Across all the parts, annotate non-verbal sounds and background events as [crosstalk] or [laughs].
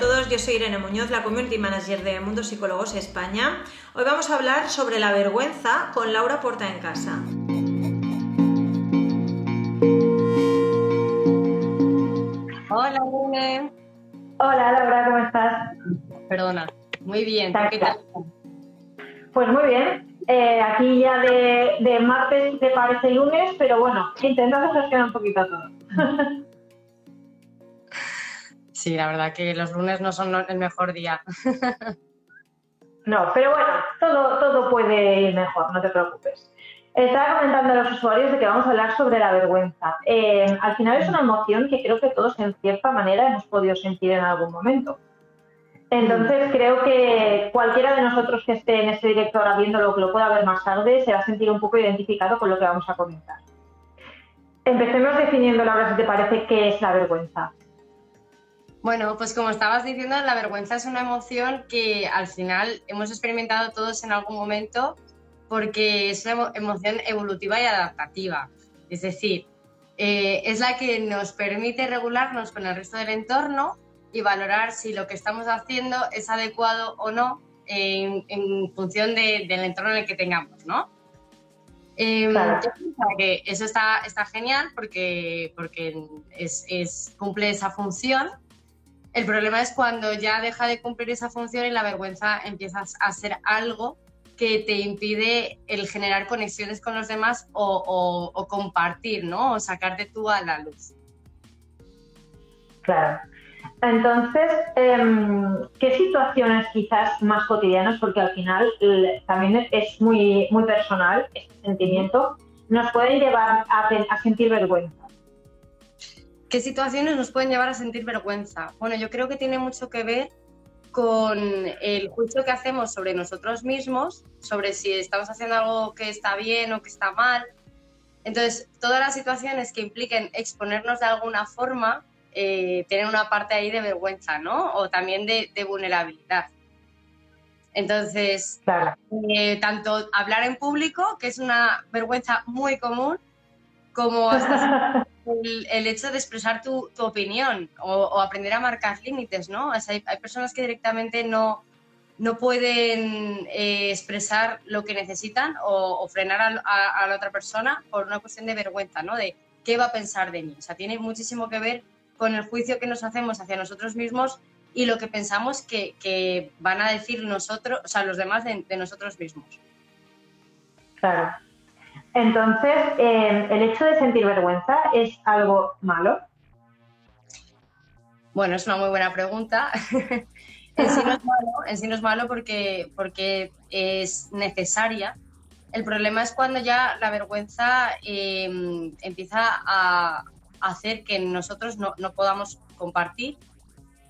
Yo soy Irene Muñoz, la Community Manager de Mundo Psicólogos España. Hoy vamos a hablar sobre la vergüenza con Laura Porta en Casa. Hola, Irene. Hola, Laura, ¿cómo estás? Perdona, muy bien. ¿Qué tal? Pues muy bien. Eh, aquí ya de, de martes te parece lunes, pero bueno, intentando gestionar un poquito todo. [laughs] Sí, la verdad que los lunes no son el mejor día. No, pero bueno, todo, todo puede ir mejor, no te preocupes. Estaba comentando a los usuarios de que vamos a hablar sobre la vergüenza. Eh, al final es una emoción que creo que todos en cierta manera hemos podido sentir en algún momento. Entonces creo que cualquiera de nosotros que esté en este directo ahora viéndolo, que lo pueda ver más tarde, se va a sentir un poco identificado con lo que vamos a comentar. Empecemos definiendo, Laura, si te parece, qué es la vergüenza. Bueno, pues como estabas diciendo, la vergüenza es una emoción que al final hemos experimentado todos en algún momento porque es una emoción evolutiva y adaptativa. Es decir, eh, es la que nos permite regularnos con el resto del entorno y valorar si lo que estamos haciendo es adecuado o no en, función del entorno en el que tengamos, ¿no? Em, que eso está, está genial porque, porque es, cumple esa función el problema es cuando ya deja de cumplir esa función y la vergüenza empieza a ser algo que te impide el generar conexiones con los demás o, compartir, ¿no? O sacarte tú a la luz. Claro. Entonces, em, ¿qué situaciones quizás más cotidianas, porque al final también es muy, muy personal este sentimiento, nos pueden llevar a sentir vergüenza? ¿Qué situaciones nos pueden llevar a sentir vergüenza? Bueno, yo creo que tiene mucho que ver con el juicio que hacemos sobre nosotros mismos, sobre si estamos haciendo algo que está bien o que está mal. Entonces, todas las situaciones que impliquen exponernos de alguna forma eh, tienen una parte ahí de vergüenza, ¿no? O también de, vulnerabilidad. Entonces, eh, tanto hablar en público, que es una vergüenza muy común, como [laughs] hasta el, hecho de expresar tu, opinión o, aprender a marcar límites, ¿no? hay, personas que directamente no, no pueden eh, expresar lo que necesitan o, frenar a, la otra persona por una cuestión de vergüenza, ¿no? De qué va a pensar de mí. O sea, tiene muchísimo que ver con el juicio que nos hacemos hacia nosotros mismos y lo que pensamos que, van a decir nosotros, o sea, los demás de nosotros mismos. Claro. Entonces, eh, ¿el hecho de sentir vergüenza es algo malo? Bueno, es una muy buena pregunta. [laughs] en, sí no es malo, en sí no es malo porque, porque es necesaria. El problema es cuando ya la vergüenza em, empieza a hacer que nosotros no, podamos compartir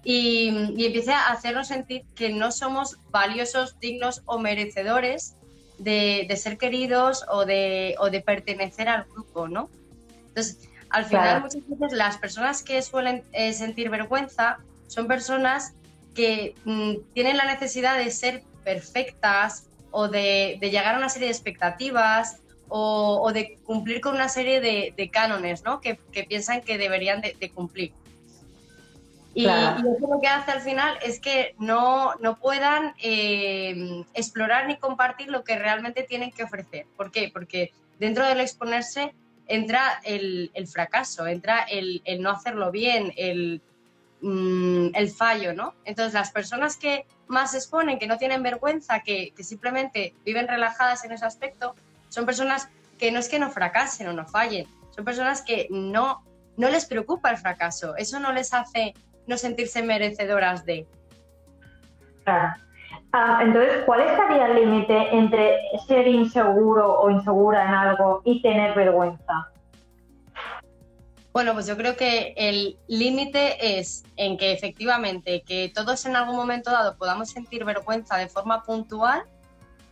y, y empiece a hacernos sentir que no somos valiosos, dignos o merecedores de, ser queridos o de, o de, pertenecer al grupo, ¿no? Entonces, al final muchas veces las personas que suelen eh, sentir vergüenza son personas que mm, tienen la necesidad de ser perfectas o de, llegar a una serie de expectativas o, de cumplir con una serie de, cánones ¿no? que, piensan que deberían de cumplir. Y, eso lo que hace al final es que no, no puedan eh, explorar ni compartir lo que realmente tienen que ofrecer. ¿Por qué? Porque dentro del exponerse entra el, el fracaso, entra el, el, no hacerlo bien, el, mm, el, fallo, ¿no? Entonces las personas que más exponen, que no tienen vergüenza, que, que simplemente viven relajadas en ese aspecto, son personas que no es que no fracasen o no fallen, son personas que no, no les preocupa el fracaso, eso no les hace no sentirse merecedoras de. Claro. Ah, entonces, ¿cuál estaría el límite entre ser inseguro o insegura en algo y tener vergüenza? Bueno, pues yo creo que el límite es en que efectivamente que todos en algún momento dado podamos sentir vergüenza de forma puntual,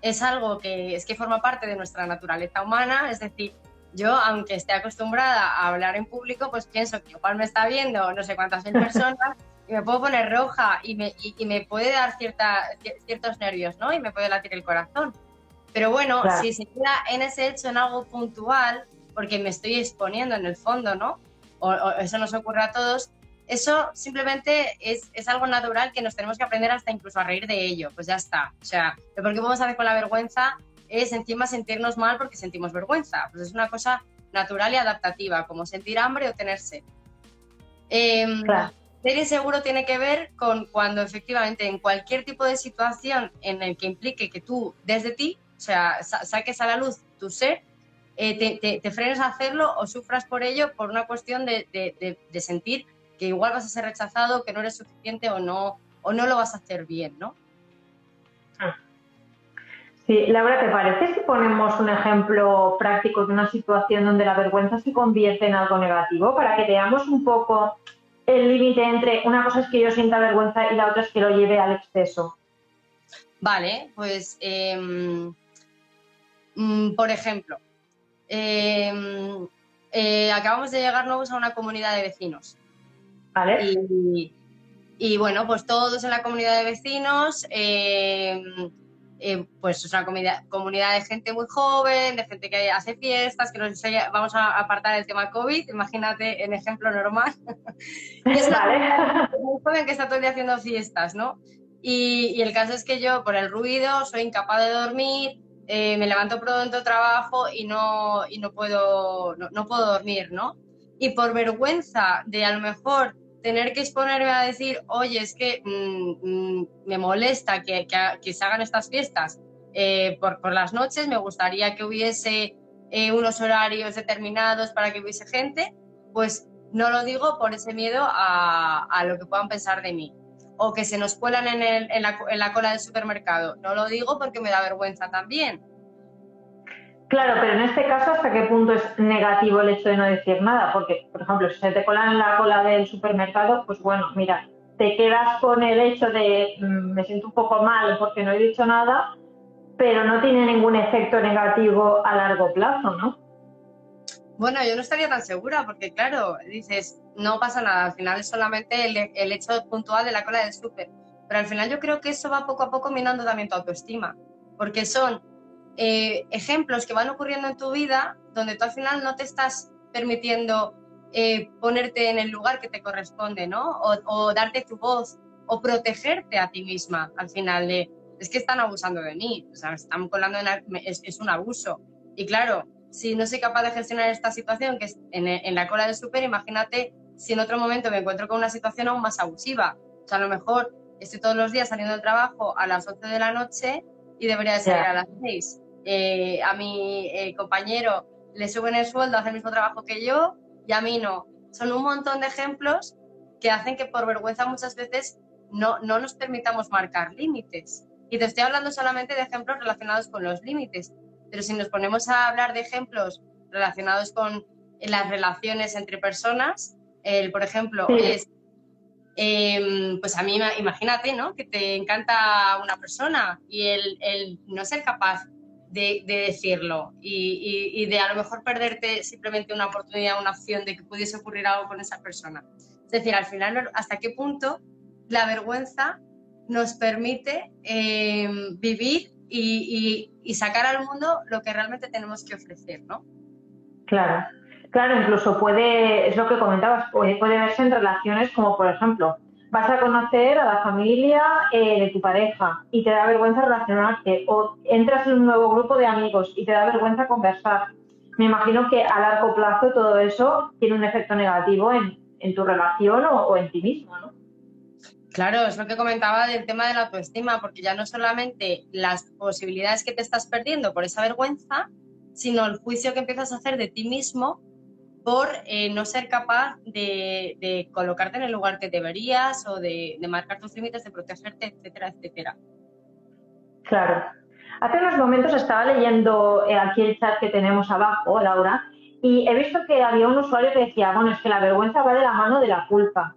es algo que es que forma parte de nuestra naturaleza humana, es decir, yo, aunque esté acostumbrada a hablar en público, pues pienso que igual me está viendo no sé cuántas mil personas [laughs] y me puedo poner roja y me, y, me puede dar cierta, ciertos nervios, ¿no? Y me puede latir el corazón. Pero bueno, si se queda en ese hecho, en algo puntual, porque me estoy exponiendo en el fondo, ¿no? O, eso nos ocurre a todos, eso simplemente es, es, algo natural que nos tenemos que aprender hasta incluso a reír de ello, pues ya está. O sea, lo que podemos hacer con la vergüenza es encima sentirnos mal porque sentimos vergüenza. Pues es una cosa natural y adaptativa, como sentir hambre o tener sed. Em, ser inseguro tiene que ver con cuando efectivamente en cualquier tipo de situación en el que implique que tú desde ti, o sea, saques a la luz tu ser, eh, te, frenes a hacerlo o sufras por ello por una cuestión de, de, sentir que igual vas a ser rechazado, que no eres suficiente o no, o no lo vas a hacer bien, ¿no? Sí, Laura, ¿te parece si ponemos un ejemplo práctico de una situación donde la vergüenza se convierte en algo negativo para que veamos un poco el límite entre una cosa es que yo sienta vergüenza y la otra es que lo lleve al exceso? Vale, pues em, mm, por ejemplo, em, eh, acabamos de llegar nuevos a una comunidad de vecinos. Vale. Y, bueno, pues todos en la comunidad de vecinos, em, eh, pues es una comunidad, comunidad de gente muy joven, de gente que hace fiestas, que nos vamos a apartar el tema COVID, imagínate en ejemplo normal. [laughs] es una muy joven que está todo el día haciendo fiestas, ¿no? Y, el caso es que yo, por el ruido, soy incapaz de dormir, eh, me levanto pronto, trabajo y no, y no, puedo, no puedo dormir, ¿no? Y por vergüenza de a lo mejor tener que exponerme a decir, oye, es que mm, mm, me molesta que, que, se hagan estas fiestas eh, por, por, las noches, me gustaría que hubiese eh, unos horarios determinados para que hubiese gente, pues no lo digo por ese miedo a, a lo que puedan pensar de mí. O que se nos cuelan en, el, en, la, en la cola del supermercado. No lo digo porque me da vergüenza también. Claro, pero en este caso, ¿hasta qué punto es negativo el hecho de no decir nada? Porque, por ejemplo, si se te colan la cola del supermercado, pues bueno, mira, te quedas con el hecho de mm, me siento un poco mal porque no he dicho nada, pero no tiene ningún efecto negativo a largo plazo, ¿no? Bueno, yo no estaría tan segura porque, claro, dices, no pasa nada, al final es solamente el, el hecho puntual de la cola del súper. Pero al final yo creo que eso va poco a poco minando también tu autoestima, porque son eh, ejemplos que van ocurriendo en tu vida donde tú al final no te estás permitiendo eh, ponerte en el lugar que te corresponde, ¿no? O, darte tu voz o protegerte a ti misma al final de, es que están abusando de mí, o sea, están colando en es, un abuso. Y claro, si no soy capaz de gestionar esta situación que es en, en la cola del súper, imagínate si en otro momento me encuentro con una situación aún más abusiva. O sea, a lo mejor estoy todos los días saliendo del trabajo a las 11 de la noche y debería de salir a las 6. Eh, a mi eh, compañero le suben el sueldo, hace el mismo trabajo que yo y a mí no. Son un montón de ejemplos que hacen que por vergüenza muchas veces no, no nos permitamos marcar límites. Y te estoy hablando solamente de ejemplos relacionados con los límites, pero si nos ponemos a hablar de ejemplos relacionados con las relaciones entre personas, el, por ejemplo, es, em, pues a mí imagínate, ¿no? Que te encanta una persona y el, el no ser capaz de, decirlo y, de a lo mejor perderte simplemente una oportunidad, una opción de que pudiese ocurrir algo con esa persona. Es decir, al final, hasta qué punto la vergüenza nos permite em, vivir y, sacar al mundo lo que realmente tenemos que ofrecer, ¿no? Claro, claro, incluso puede, es lo que comentabas, puede verse en relaciones como, por ejemplo, vas a conocer a la familia eh, de tu pareja y te da vergüenza relacionarte o entras en un nuevo grupo de amigos y te da vergüenza conversar. Me imagino que a largo plazo todo eso tiene un efecto negativo en, tu relación o, en ti mismo, ¿no? Claro, es lo que comentaba del tema de la autoestima, porque ya no solamente las posibilidades que te estás perdiendo por esa vergüenza, sino el juicio que empiezas a hacer de ti mismo por eh, no ser capaz de, colocarte en el lugar que deberías o de, marcar tus límites, de protegerte, etcétera, etcétera. Claro. Hace unos momentos estaba leyendo eh, aquí el chat que tenemos abajo, Laura, y he visto que había un usuario que decía, bueno, es que la vergüenza va de la mano de la culpa.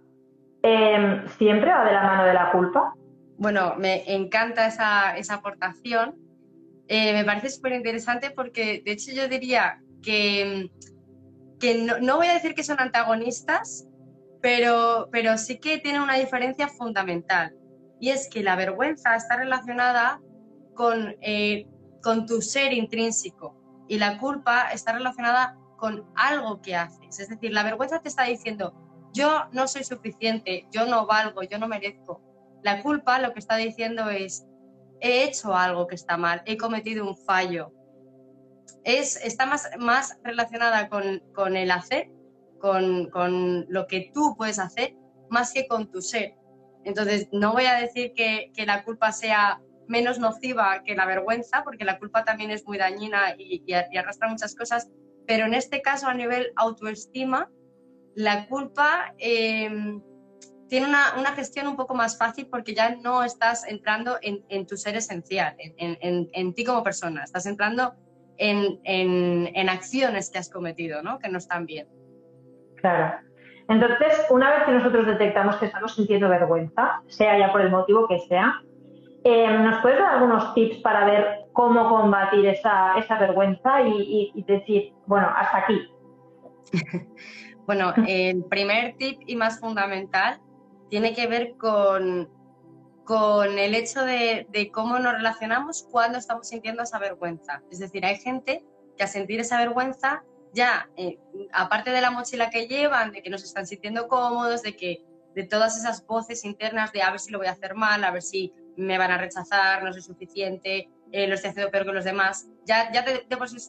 Em, ¿Siempre va de la mano de la culpa? Bueno, me encanta esa, esa aportación eh, me parece súper interesante porque, de hecho, yo diría que, que no, voy a decir que son antagonistas, pero, pero sí que tienen una diferencia fundamental. Y es que la vergüenza está relacionada con, eh, con tu ser intrínseco y la culpa está relacionada con algo que haces. Es decir, la vergüenza te está diciendo, yo no soy suficiente, yo no valgo, yo no merezco. La culpa lo que está diciendo es, he hecho algo que está mal, he cometido un fallo. Es, está más, más relacionada con, el hacer, con, lo que tú puedes hacer, más que con tu ser. Entonces, no voy a decir que, la culpa sea menos nociva que la vergüenza, porque la culpa también es muy dañina y, arrastra muchas cosas, pero en este caso a nivel autoestima, la culpa em, tiene una, gestión un poco más fácil porque ya no estás entrando en, tu ser esencial, en, ti como persona, estás entrando en, acciones que has cometido, ¿no? que no están bien. Claro. Entonces, una vez que nosotros detectamos que estamos sintiendo vergüenza, sea ya por el motivo que sea, eh, ¿nos puedes dar algunos tips para ver cómo combatir esa, vergüenza y decir, bueno, hasta aquí? [laughs] bueno, el primer tip y más fundamental tiene que ver con, con el hecho de, cómo nos relacionamos cuando estamos sintiendo esa vergüenza. Es decir, hay gente que a sentir esa vergüenza ya, eh, aparte de la mochila que llevan, de que nos están sintiendo cómodos, de que de todas esas voces internas de a ver si lo voy a hacer mal, a ver si me van a rechazar, no soy suficiente, eh, lo estoy haciendo peor que los demás, ya, ya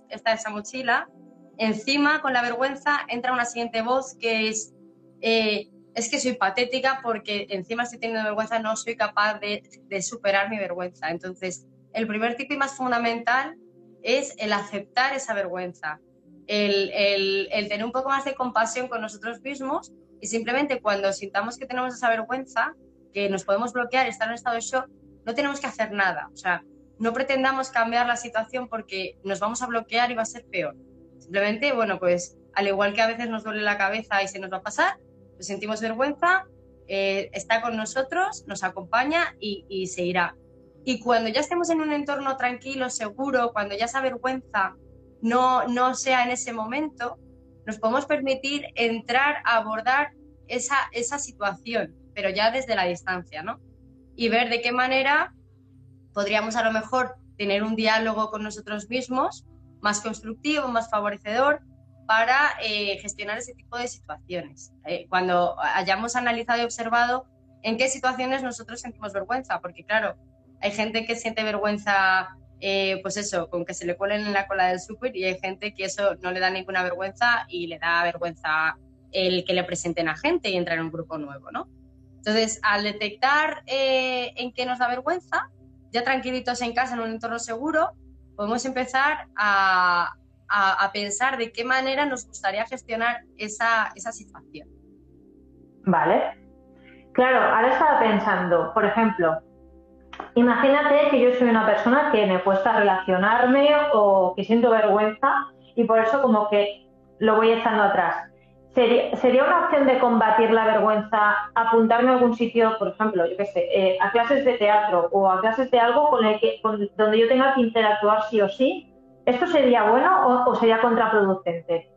está esa mochila. Encima, con la vergüenza, entra una siguiente voz que es, eh, es que soy patética porque encima estoy teniendo vergüenza, no soy capaz de, superar mi vergüenza. Entonces, el primer tipo y más fundamental es el aceptar esa vergüenza, el, tener un poco más de compasión con nosotros mismos y simplemente cuando sintamos que tenemos esa vergüenza, que nos podemos bloquear, estar en estado de shock, no tenemos que hacer nada. O sea, no pretendamos cambiar la situación porque nos vamos a bloquear y va a ser peor. Simplemente, bueno, pues al igual que a veces nos duele la cabeza y se nos va a pasar, sentimos vergüenza, eh, está con nosotros, nos acompaña y, se irá. Y cuando ya estemos en un entorno tranquilo, seguro, cuando ya esa vergüenza no, no sea en ese momento, nos podemos permitir entrar a abordar esa, esa situación, pero ya desde la distancia, ¿no? Y ver de qué manera podríamos a lo mejor tener un diálogo con nosotros mismos más constructivo, más favorecedor, para eh, gestionar ese tipo de situaciones. Eh, cuando hayamos analizado y observado en qué situaciones nosotros sentimos vergüenza, porque claro, hay gente que siente vergüenza, eh, pues eso, con que se le cuelen en la cola del súper y hay gente que eso no le da ninguna vergüenza y le da vergüenza el que le presenten a gente y entrar en un grupo nuevo, ¿no? Entonces, al detectar en qué nos da vergüenza, ya tranquilitos en casa, en un entorno seguro, podemos empezar a, a, pensar de qué manera nos gustaría gestionar esa, esa situación. Vale. Claro, ahora estaba pensando, por ejemplo, imagínate que yo soy una persona que me cuesta relacionarme o que siento vergüenza y por eso como que lo voy echando atrás. ¿Sería, ¿Sería una opción de combatir la vergüenza apuntarme a algún sitio, por ejemplo, yo qué sé, eh, a clases de teatro o a clases de algo con el que, donde yo tenga que interactuar sí o sí ¿Esto sería bueno o, sería contraproducente?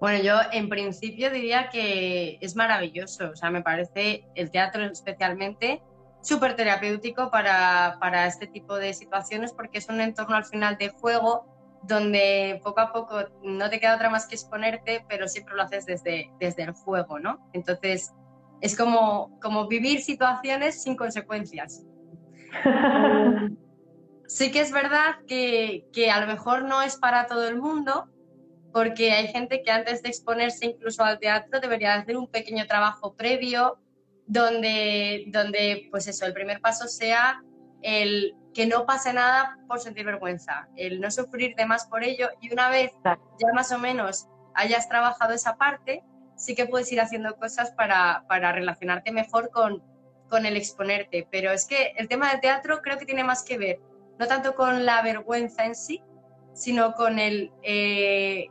Bueno, yo en principio diría que es maravilloso. O sea, me parece el teatro especialmente súper terapéutico para, para, este tipo de situaciones porque es un entorno al final de juego donde poco a poco no te queda otra más que exponerte, pero siempre lo haces desde, desde el juego, ¿no? Entonces, es como, como vivir situaciones sin consecuencias. [laughs] Sí que es verdad que, a lo mejor no es para todo el mundo, porque hay gente que antes de exponerse incluso al teatro debería hacer un pequeño trabajo previo donde, donde pues eso, el primer paso sea el que no pase nada por sentir vergüenza, el no sufrir de más por ello y una vez ya más o menos hayas trabajado esa parte, sí que puedes ir haciendo cosas para, para relacionarte mejor con, con el exponerte. Pero es que el tema del teatro creo que tiene más que ver no tanto con la vergüenza en sí, sino con, el, eh,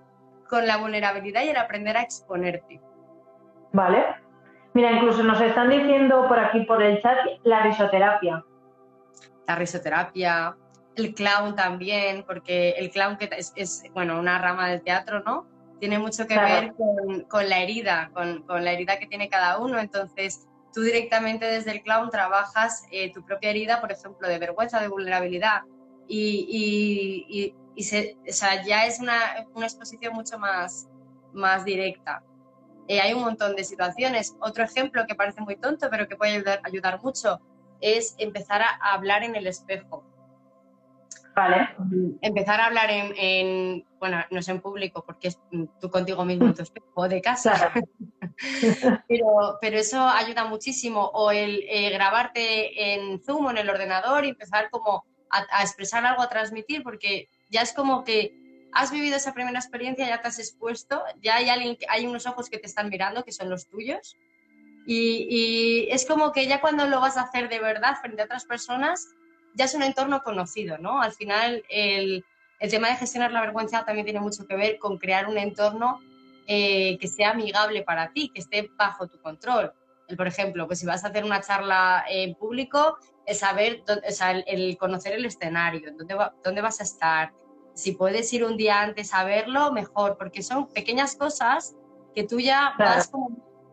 con la vulnerabilidad y el aprender a exponerte. Vale. Mira, incluso nos están diciendo por aquí por el chat la risoterapia. La risoterapia, el clown también, porque el clown que es, bueno, una rama del teatro, ¿no? Tiene mucho que ver con, la herida, con, la herida que tiene cada uno. Entonces, tú directamente desde el clown trabajas eh, tu propia herida, por ejemplo, de vergüenza, de vulnerabilidad. Y, ya es una, exposición mucho más, más directa. Eh, hay un montón de situaciones. Otro ejemplo que parece muy tonto, pero que puede ayudar mucho, es empezar a hablar en el espejo. Vale. Empezar a hablar en, bueno, no es en público porque es tú contigo mismo en tu espejo de casa, [laughs] pero, pero eso ayuda muchísimo. O el eh, grabarte en Zoom o en el ordenador y empezar como a, expresar algo, a transmitir, porque ya es como que has vivido esa primera experiencia, ya te has expuesto, ya hay, alguien, hay unos ojos que te están mirando, que son los tuyos. Y, y es como que ya cuando lo vas a hacer de verdad frente a otras personas, ya es un entorno conocido, ¿no? Al final, el, tema de gestionar la vergüenza también tiene mucho que ver con crear un entorno eh, que sea amigable para ti, que esté bajo tu control. El, por ejemplo, pues si vas a hacer una charla en público, el saber, el, conocer el escenario, dónde, dónde vas a estar. Si puedes ir un día antes a verlo, mejor, porque son pequeñas cosas que tú ya vas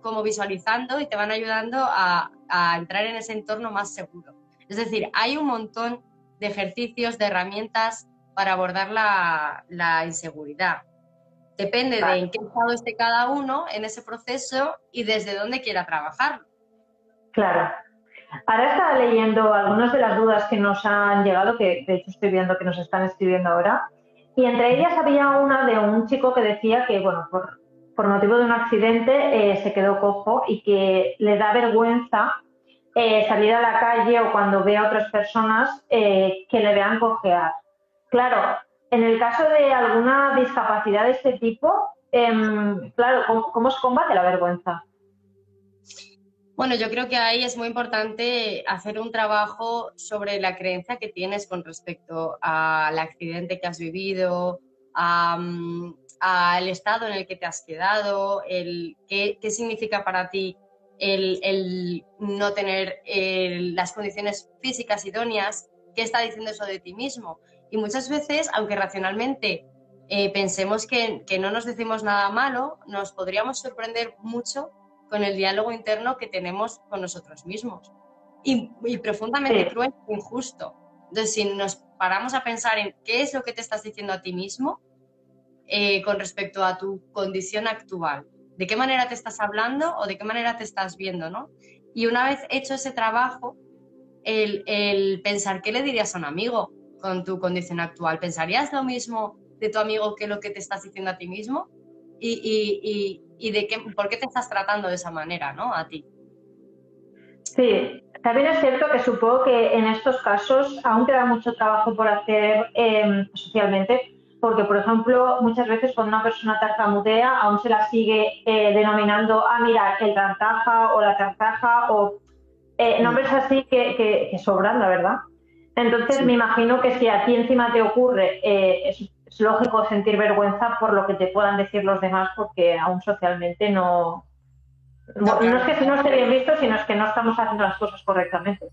como, visualizando y te van ayudando a entrar en ese entorno más seguro. Es decir, hay un montón de ejercicios, de herramientas para abordar la, inseguridad. Depende de en qué estado esté cada uno en ese proceso y desde dónde quiera trabajar. Claro. Ahora estaba leyendo algunas de las dudas que nos han llegado, que de hecho estoy viendo que nos están escribiendo ahora, y entre ellas había una de un chico que decía que, bueno, por, motivo de un accidente eh, se quedó cojo y que le da vergüenza eh, salir a la calle o cuando ve a otras personas eh, que le vean cojear. Claro, en el caso de alguna discapacidad de este tipo, em, claro, ¿cómo, se combate la vergüenza? Bueno, yo creo que ahí es muy importante hacer un trabajo sobre la creencia que tienes con respecto al accidente que has vivido, al estado en el que te has quedado, el, qué significa para ti el, no tener las condiciones físicas idóneas, ¿qué está diciendo eso de ti mismo? Y muchas veces, aunque racionalmente eh, pensemos que, no nos decimos nada malo, nos podríamos sorprender mucho con el diálogo interno que tenemos con nosotros mismos. Y, profundamente cruel e injusto. Entonces, si nos paramos a pensar en qué es lo que te estás diciendo a ti mismo eh, con respecto a tu condición actual, de qué manera te estás hablando o de qué manera te estás viendo, ¿no? Y una vez hecho ese trabajo, el, pensar qué le dirías a un amigo con tu condición actual. ¿Pensarías lo mismo de tu amigo que lo que te estás diciendo a ti mismo? Y, de qué, por qué te estás tratando de esa manera, ¿no? A ti. Sí, también es cierto que supongo que en estos casos aún queda mucho trabajo por hacer eh, socialmente, porque, por ejemplo, muchas veces cuando una persona tartamudea aún se la sigue eh, denominando, ah, mira, el tartaja o la tartaja o eh, nombres así que, sobran, la verdad. Entonces, me imagino que si a ti encima te ocurre, eh, es, lógico sentir vergüenza por lo que te puedan decir los demás, porque aún socialmente no. No, no es que no esté bien visto, sino es que no estamos haciendo las cosas correctamente.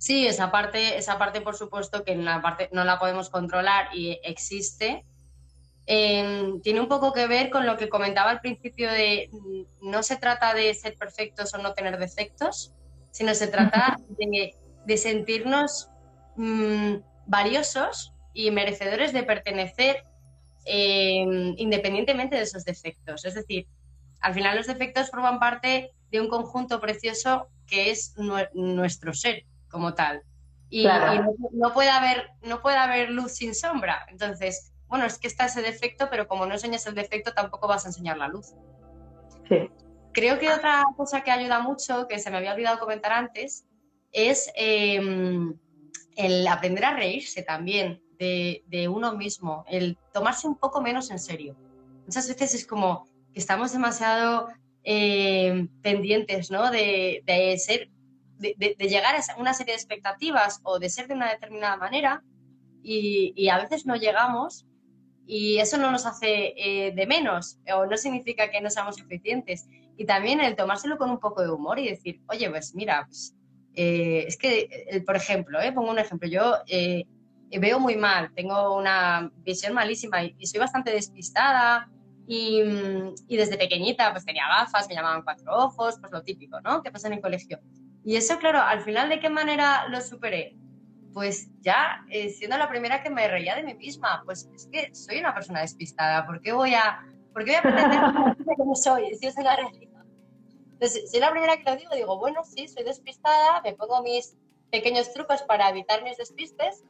Sí, esa parte, esa parte por supuesto que en parte no la podemos controlar y existe. Em, tiene un poco que ver con lo que comentaba al principio de mm, no se trata de ser perfectos o no tener defectos, sino se trata de, sentirnos mm, valiosos y merecedores de pertenecer em, independientemente de esos defectos. Es decir, al final los defectos forman parte de un conjunto precioso que es nuestro ser como tal. Y, no, puede haber, no puede haber luz sin sombra. Entonces, bueno, es que está ese defecto, pero como no enseñas el defecto, tampoco vas a enseñar la luz. Sí. Creo que otra cosa que ayuda mucho, que se me había olvidado comentar antes, es em, el aprender a reírse también de, uno mismo, el tomarse un poco menos en serio. Muchas veces es como que estamos demasiado em, pendientes ¿no? de, de, ser de, llegar a una serie de expectativas o de ser de una determinada manera y, a veces no llegamos y eso no nos hace eh, de menos o no significa que no seamos suficientes. Y también el tomárselo con un poco de humor y decir, oye, pues mira, pues, eh, es que, eh, por ejemplo, pongo un ejemplo, yo veo muy mal, tengo una visión malísima y, soy bastante despistada. Y, desde pequeñita pues tenía gafas, me llamaban cuatro ojos, pues lo típico, ¿no? Que pasa en el colegio. Y eso, claro, al final, ¿de qué manera lo superé? Pues ya eh, siendo la primera que me reía de mí misma, pues es que soy una persona despistada, ¿por qué voy a, por qué voy a pretender que no soy? Si es la realidad. Entonces, es la primera que lo digo, digo, bueno, sí, soy despistada, me pongo mis pequeños trucos para evitar mis despistes,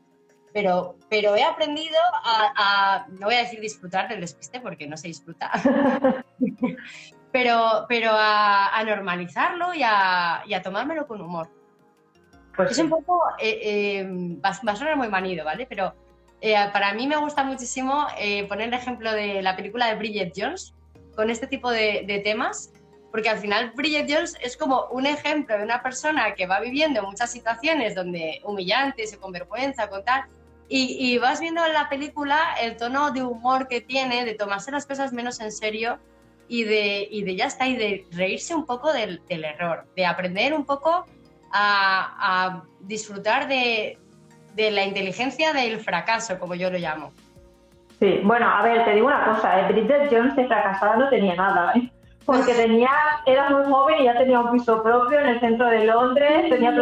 pero, pero he aprendido a, no voy a decir disfrutar del despiste porque no se disfruta, [laughs] pero, pero a, normalizarlo y a, y a, tomármelo con humor. Pues es un poco, eh, eh, va, a sonar muy manido, ¿vale? Pero eh, para mí me gusta muchísimo poner el ejemplo de la película de Bridget Jones con este tipo de, de temas porque al final Bridget Jones es como un ejemplo de una persona que va viviendo muchas situaciones donde humillantes o con vergüenza, con tal, y, vas viendo en la película el tono de humor que tiene, de tomarse las cosas menos en serio y de, y de ya está, y de reírse un poco del, del error, de aprender un poco a, a disfrutar de, de, la inteligencia del fracaso, como yo lo llamo. Sí, bueno, a ver, te digo una cosa, ¿eh? Bridget Jones de fracasada no tenía nada, ¿eh? porque [laughs] tenía, era muy joven y ya tenía un piso propio en el centro de Londres, tenía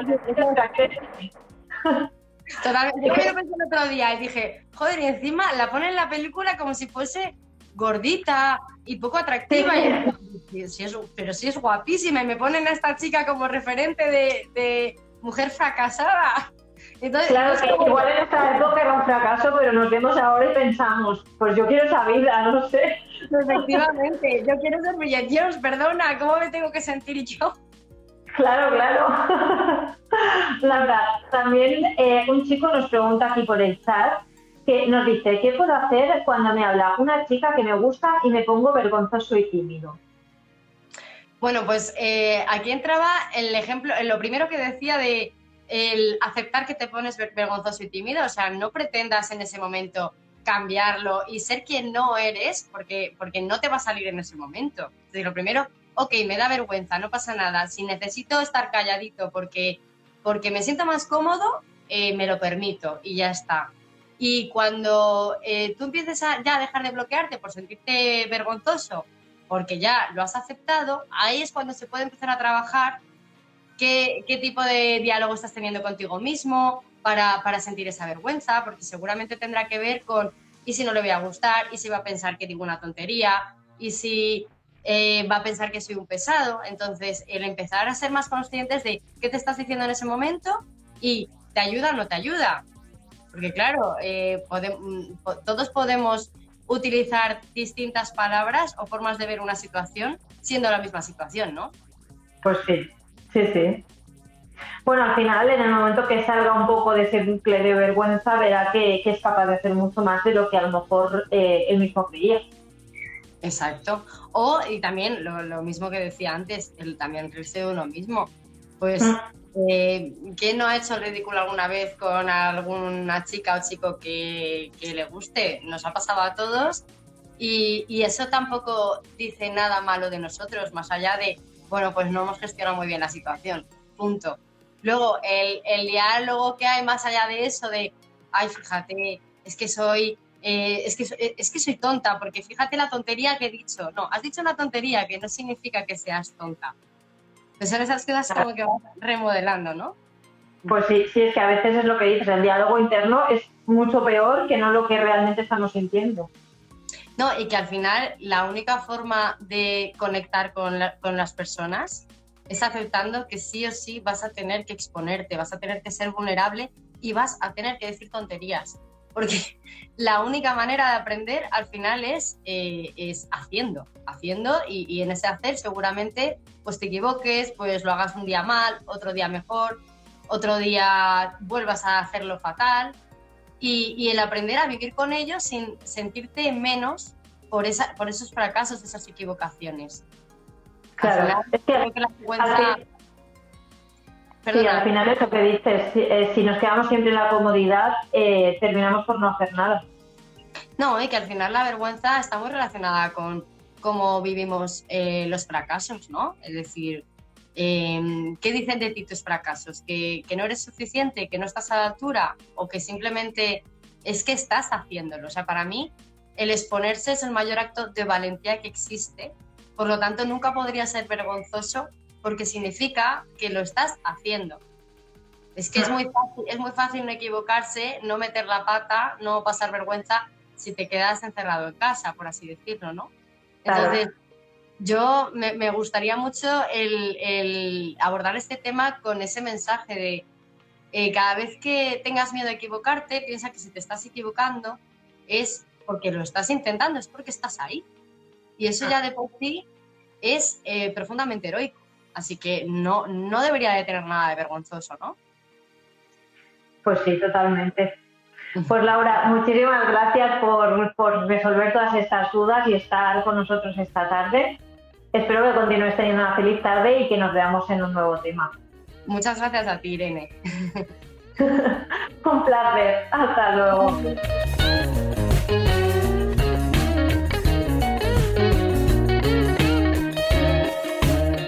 Totalmente. [laughs] Yo me lo pensé el otro día y dije, joder, y encima la ponen en la película como si fuese gordita y poco atractiva. pero sí es guapísima y me ponen a esta chica como referente de, mujer fracasada. Entonces, claro, que igual en esta época era un fracaso, pero nos vemos ahora y pensamos, pues yo quiero esa vida, [laughs] no sé. Efectivamente, yo quiero ser Jones, perdona, ¿cómo me tengo que sentir yo? Claro, claro. [laughs] Laura, también eh, un chico nos pregunta aquí por el chat que nos dice, ¿qué puedo hacer cuando me habla una chica que me gusta y me pongo vergonzoso y tímido? Bueno, pues eh, aquí entraba el ejemplo, lo primero que decía de el aceptar que te pones vergonzoso y tímido, o sea, no pretendas en ese momento cambiarlo y ser quien no eres, porque, porque no te va a salir en ese momento. Entonces, lo primero, ok, me da vergüenza, no pasa nada. Si necesito estar calladito porque, porque me siento más cómodo, eh, me lo permito y ya está. Y cuando eh, tú empieces a ya dejar de bloquearte por sentirte vergonzoso, porque ya lo has aceptado, ahí es cuando se puede empezar a trabajar qué, qué tipo de diálogo estás teniendo contigo mismo, para, sentir esa vergüenza, porque seguramente tendrá que ver con, ¿y si no le voy a gustar? ¿Y si va a pensar que digo una tontería? ¿Y si eh, va a pensar que soy un pesado? Entonces, el empezar a ser más conscientes de qué te estás diciendo en ese momento y te ayuda o no te ayuda. Porque claro, eh, todos podemos utilizar distintas palabras o formas de ver una situación siendo la misma situación, ¿no? Pues sí, sí, sí. Bueno, al final, en el momento que salga un poco de ese bucle de vergüenza, verá que, es capaz de hacer mucho más de lo que a lo mejor eh, él mismo creía. Exacto. O, y también lo, mismo que decía antes, el también reírse de uno mismo. Pues, mm. Eh, ¿quién no ha hecho el ridículo alguna vez con alguna chica o chico que, le guste? Nos ha pasado a todos y, eso tampoco dice nada malo de nosotros, más allá de, bueno, pues no hemos gestionado muy bien la situación. Punto. Luego, el, diálogo que hay más allá de eso, de, ay, fíjate, es que soy, eh, que, es que soy tonta, porque fíjate la tontería que he dicho. No, has dicho una tontería que no significa que seas tonta. Pues son esas cosas como que vas remodelando, ¿no? Pues sí, sí, es que a veces es lo que dices, el diálogo interno es mucho peor que no lo que realmente estamos sintiendo. No, y que al final la única forma de conectar con, con las personas es aceptando que sí o sí vas a tener que exponerte, vas a tener que ser vulnerable y vas a tener que decir tonterías. Porque la única manera de aprender al final es, eh, es haciendo, haciendo y, en ese hacer seguramente pues te equivoques, pues lo hagas un día mal, otro día mejor, otro día vuelvas a hacerlo fatal y, y el aprender a vivir con ello sin sentirte menos por, esa, por esos fracasos, esas equivocaciones. Claro, es que, al, sí, al final eso que dices, si, eh, si, nos quedamos siempre en la comodidad, eh, terminamos por no hacer nada. No, y que al final la vergüenza está muy relacionada con cómo vivimos eh, los fracasos, ¿no? Es decir, Em, ¿Qué dicen de ti tus fracasos? ¿Que, ¿Que no eres suficiente? ¿Que no estás a la altura? ¿O que simplemente es que estás haciéndolo? O sea, para mí el exponerse es el mayor acto de valentía que existe. Por lo tanto, nunca podría ser vergonzoso porque significa que lo estás haciendo. Es que es muy, fácil, es muy fácil no equivocarse, no meter la pata, no pasar vergüenza si te quedas encerrado en casa, por así decirlo, ¿no? Entonces, yo me, gustaría mucho el, abordar este tema con ese mensaje de eh, cada vez que tengas miedo a equivocarte, piensa que si te estás equivocando es porque lo estás intentando, es porque estás ahí. Y eso ya de por sí es eh, profundamente heroico. Así que no, no debería de tener nada de vergonzoso, ¿no? Pues sí, totalmente. Pues Laura, muchísimas gracias por, por, resolver todas estas dudas y estar con nosotros esta tarde. Espero que continúes teniendo una feliz tarde y que nos veamos en un nuevo tema. Muchas gracias a ti, Irene. [laughs] un placer. Hasta luego. [laughs]